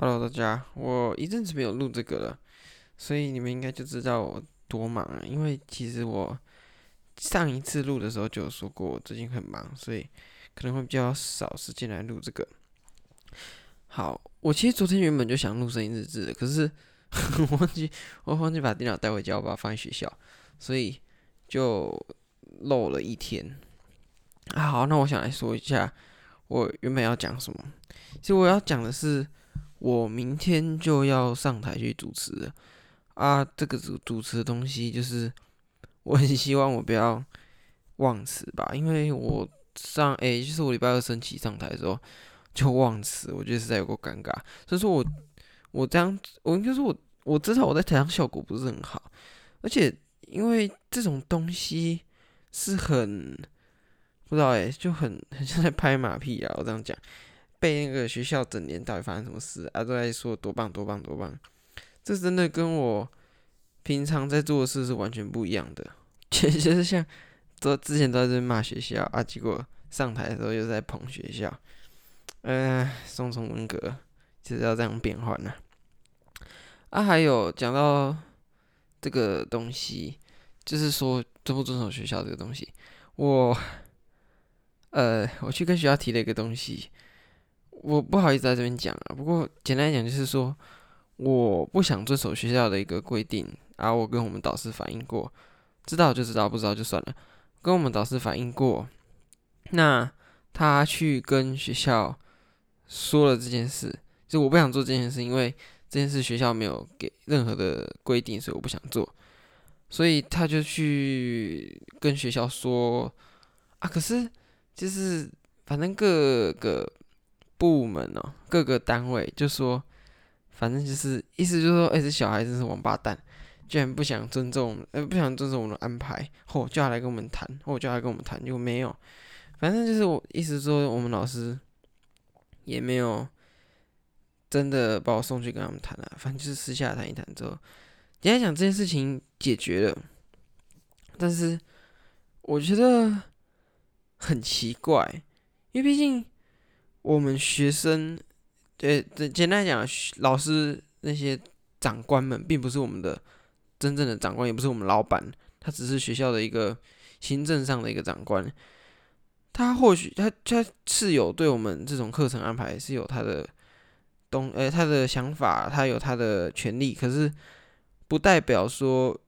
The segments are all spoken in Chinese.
Hello，大家，我一阵子没有录这个了，所以你们应该就知道我多忙了。因为其实我上一次录的时候就有说过，我最近很忙，所以可能会比较少时间来录这个。好，我其实昨天原本就想录声音日志的，可是 我忘记我忘记把电脑带回家，我把它放在学校，所以就漏了一天。啊，好，那我想来说一下我原本要讲什么。其实我要讲的是。我明天就要上台去主持了啊！这个主主持的东西，就是我很希望我不要忘词吧，因为我上诶、就是我礼拜二升旗上台的时候就忘词，我觉得实在有够尴尬。所以说我我这样，我应该说我我知道我在台上效果不是很好，而且因为这种东西是很不知道诶、就很很像在拍马屁啊！我这样讲。被那个学校整年到底发生什么事啊？都在说多棒多棒多棒，这真的跟我平常在做的事是完全不一样的。其实就是像都之前都在这骂学校啊，结果上台的时候又在捧学校，呃，双重人格就是要这样变换呢。啊，还有讲到这个东西，就是说遵不遵守学校这个东西，我呃，我去跟学校提了一个东西。我不好意思在这边讲啊，不过简单来讲就是说，我不想遵守学校的一个规定，然后我跟我们导师反映过，知道就知道，不知道就算了。跟我们导师反映过，那他去跟学校说了这件事，就我不想做这件事，因为这件事学校没有给任何的规定，所以我不想做。所以他就去跟学校说啊，可是就是反正各个。部门哦，各个单位就说，反正就是意思就是说，哎、这小孩子是王八蛋，居然不想尊重，呃，不想尊重我们的安排，或、叫他来跟我们谈，或、叫他来跟我们谈，就没有，反正就是我意思说，我们老师也没有真的把我送去跟他们谈啊，反正就是私下谈一谈之后，你来讲这件事情解决了，但是我觉得很奇怪，因为毕竟。我们学生，对，简单讲，老师那些长官们，并不是我们的真正的长官，也不是我们老板，他只是学校的一个行政上的一个长官。他或许他他是有对我们这种课程安排是有他的东，呃，他的想法，他有他的权利，可是不代表说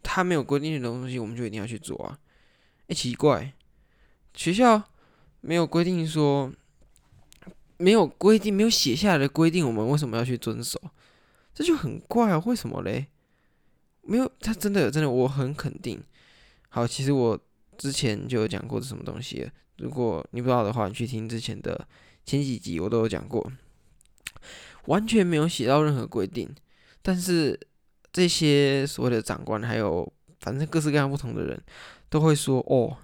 他没有规定的东西，我们就一定要去做啊。哎，奇怪，学校没有规定说。没有规定，没有写下来的规定，我们为什么要去遵守？这就很怪啊！为什么嘞？没有，他真的真的，我很肯定。好，其实我之前就有讲过是什么东西。如果你不知道的话，你去听之前的前几集，我都有讲过。完全没有写到任何规定，但是这些所谓的长官，还有反正各式各样不同的人，都会说：“哦，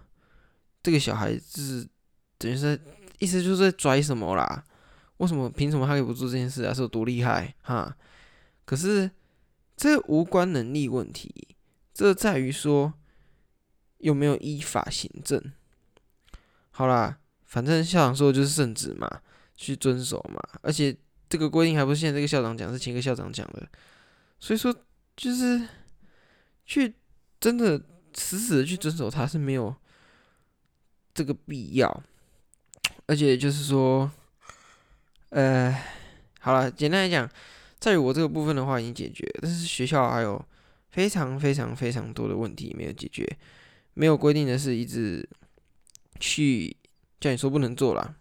这个小孩子等于是。”意思就是在拽什么啦？为什么？凭什么他可以不做这件事啊？是有多厉害哈？可是这无关能力问题，这在于说有没有依法行政。好啦，反正校长说的就是圣旨嘛，去遵守嘛。而且这个规定还不是现在这个校长讲，是前个校长讲的。所以说，就是去真的死死的去遵守它是没有这个必要。而且就是说，呃，好了，简单来讲，在于我这个部分的话已经解决，但是学校还有非常非常非常多的问题没有解决，没有规定的事一直去叫你说不能做啦，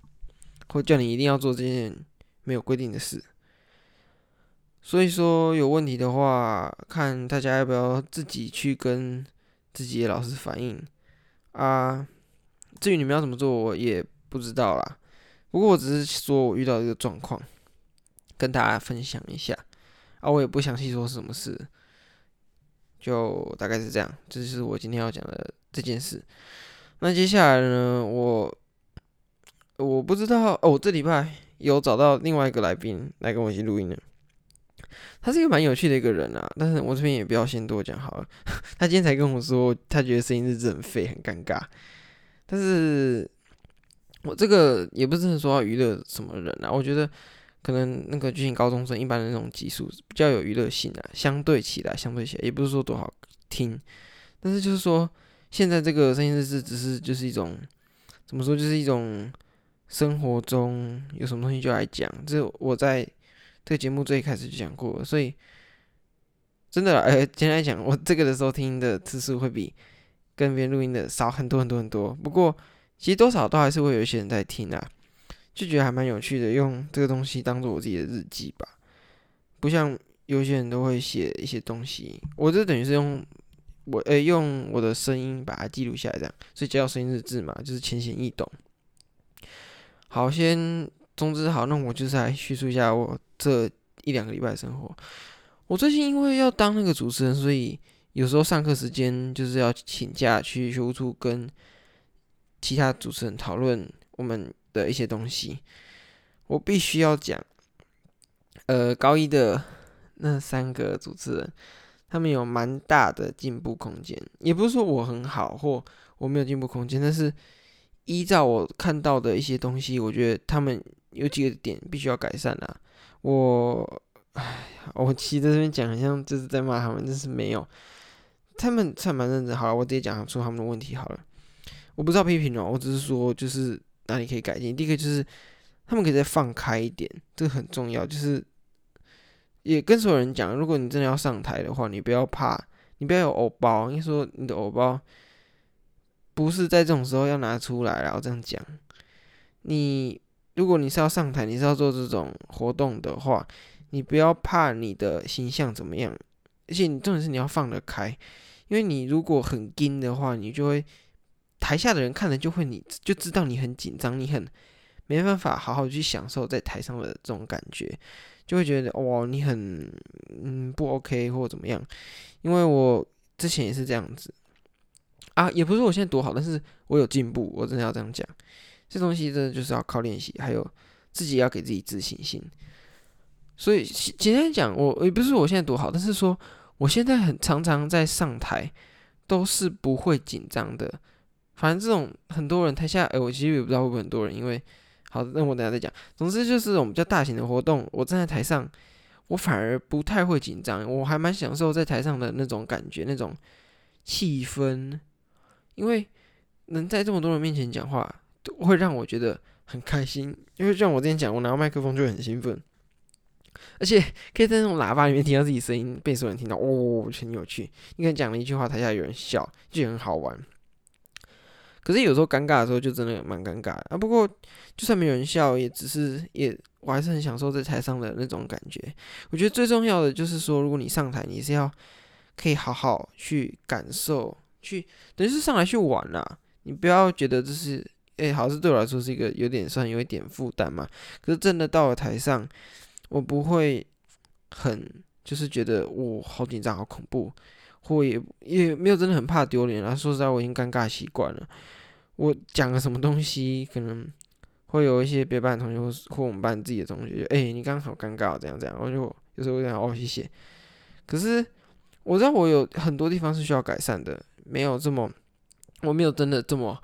或叫你一定要做这件没有规定的事。所以说有问题的话，看大家要不要自己去跟自己的老师反映啊。至于你们要怎么做，我也。不知道啦，不过我只是说我遇到这个状况，跟大家分享一下啊，我也不详细说什么事，就大概是这样，这就是我今天要讲的这件事。那接下来呢，我我不知道哦，这礼拜有找到另外一个来宾来跟我一起录音的，他是一个蛮有趣的一个人啊，但是我这边也不要先多讲好了。他今天才跟我说，他觉得声音是真废，很尴尬，但是。我这个也不是说娱乐什么人啊，我觉得可能那个剧情高中生一般的那种集数比较有娱乐性啊，相对起来，相对起来也不是说多好听，但是就是说现在这个声音日志只是就是一种怎么说，就是一种生活中有什么东西就来讲，这我在这个节目最开始就讲过，所以真的，哎，简单来讲，我这个的时候听的次数会比跟别人录音的少很多很多很多，不过其实多少都还是会有一些人在听啊。就觉得还蛮有趣的，用这个东西当做我自己的日记吧，不像有些人都会写一些东西，我这等于是用我呃、用我的声音把它记录下来，这样，所以叫声音日志嘛，就是浅显易懂。好，先总之好，那我就是来叙述一下我这一两个礼拜的生活。我最近因为要当那个主持人，所以有时候上课时间就是要请假去学务处跟其他主持人讨论我们。的一些东西，我必须要讲。呃，高一的那三个主持人，他们有蛮大的进步空间。也不是说我很好或我没有进步空间，但是依照我看到的一些东西，我觉得他们有几个点必须要改善啊。我，哎，我其实在这边讲，好像就是在骂他们，但是没有。他们算蛮认真。好了，我直接讲出他们的问题好了。我不知道批评哦，我只是说就是。哪里可以改进？第一个就是他们可以再放开一点，这个很重要。就是也跟所有人讲，如果你真的要上台的话，你不要怕，你不要有偶包。你说你的偶包不是在这种时候要拿出来，然后这样讲。你如果你是要上台，你是要做这种活动的话，你不要怕你的形象怎么样，而且你重点是你要放得开，因为你如果很硬的话，你就会。台下的人看了就会，你就知道你很紧张，你很没办法好好去享受在台上的这种感觉，就会觉得哇，你很嗯不 OK 或怎么样。因为我之前也是这样子啊，也不是我现在多好，但是我有进步，我真的要这样讲。这东西真的就是要靠练习，还有自己要给自己自信心。所以简单讲，我也不是我现在多好，但是说我现在很常常在上台都是不会紧张的。反正这种很多人台下，哎，我其实也不知道会不会很多人，因为好，那我等下再讲。总之就是这种比较大型的活动，我站在台上，我反而不太会紧张，我还蛮享受在台上的那种感觉，那种气氛，因为能在这么多人面前讲话，会让我觉得很开心。因为像我之前讲，我拿到麦克风就很兴奋，而且可以在那种喇叭里面听到自己声音，被所有人听到，哦，很有趣。你可能讲了一句话，台下有人笑，就很好玩。可是有时候尴尬的时候就真的蛮尴尬的啊。不过就算没有人笑，也只是也我还是很享受在台上的那种感觉。我觉得最重要的就是说，如果你上台，你是要可以好好去感受，去等于是上来去玩啦。你不要觉得这是诶，好像是对我来说是一个有点算有一点负担嘛。可是真的到了台上，我不会很就是觉得我好紧张、好恐怖，或也也没有真的很怕丢脸啊。说实在，我已经尴尬习惯了。我讲了什么东西，可能会有一些别班的同学或或我们班自己的同学，哎、欸，你刚好尴尬，这样这样，我就有时候会这样哦，谢谢。可是我知道我有很多地方是需要改善的，没有这么，我没有真的这么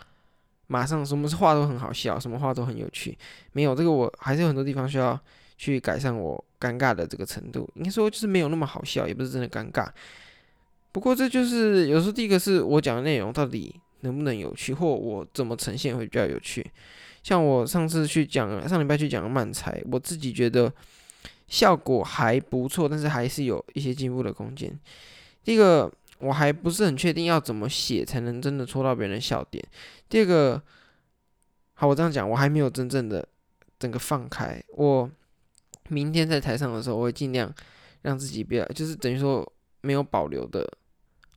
马上什么话都很好笑，什么话都很有趣，没有这个，我还是有很多地方需要去改善我尴尬的这个程度。应该说就是没有那么好笑，也不是真的尴尬。不过这就是有时候第一个是我讲的内容到底。能不能有趣，或我怎么呈现会比较有趣？像我上次去讲，上礼拜去讲漫才，我自己觉得效果还不错，但是还是有一些进步的空间。第一个，我还不是很确定要怎么写才能真的戳到别人的笑点。第二个，好，我这样讲，我还没有真正的整个放开。我明天在台上的时候，我会尽量让自己不要，就是等于说没有保留的，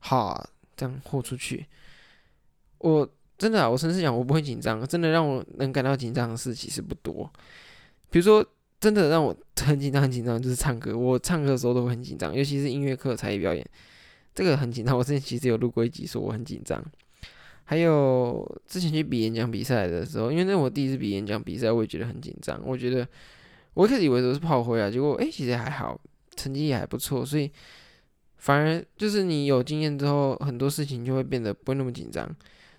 哈，这样豁出去。我真的啊，我诚实讲，我不会紧张。真的让我能感到紧张的事其实不多。比如说，真的让我很紧张、很紧张，就是唱歌。我唱歌的时候都会很紧张，尤其是音乐课、才艺表演，这个很紧张。我之前其实有录过一集，说我很紧张。还有之前去比演讲比赛的时候，因为那我第一次比演讲比赛，我也觉得很紧张。我觉得我一开始以为都是炮灰啊，结果诶、其实还好，成绩也还不错。所以反而就是你有经验之后，很多事情就会变得不会那么紧张。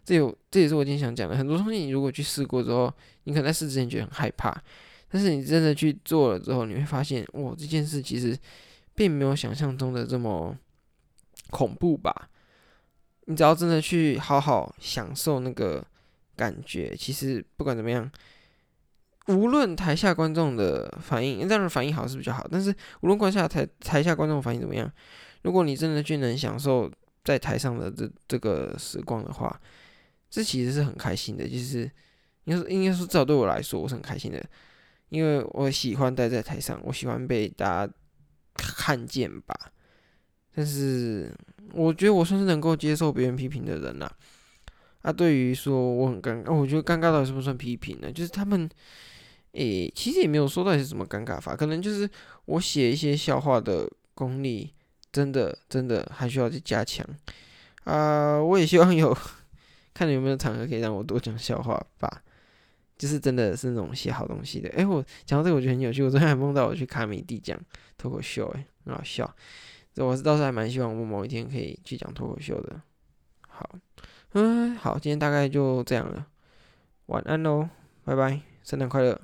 这有，这也是我今天想讲的。很多东西你如果去试过之后，你可能在试之前觉得很害怕，但是你真的去做了之后，你会发现，哇，这件事其实并没有想象中的这么恐怖吧？你只要真的去好好享受那个感觉，其实不管怎么样，无论台下观众的反应，当然反应好是比较好，但是无论观下台台下观众反应怎么样，如果你真的去能享受在台上的这这个时光的话，这其实是很开心的。就是应该说，应该说，至少对我来说，我是很开心的，因为我喜欢待在台上，我喜欢被大家看见吧。但是。我觉得我算是能够接受别人批评的人呐。啊，对于说我很尴尬，我觉得尴尬到底算不算批评呢？就是他们，诶、其实也没有说到底是什么尴尬法，可能就是我写一些笑话的功力，真的真的还需要去加强。啊，我也希望有，看你有没有场合可以让我多讲笑话吧。就是真的是那种写好东西的。诶、欸，我讲到这个，我觉得很有趣。我昨天还梦到我去卡米地讲脱口秀，诶，很好笑。这我是倒是还蛮希望我某一天可以去讲脱口秀的。好，嗯，好，今天大概就这样了，晚安喽，拜拜，圣诞快乐。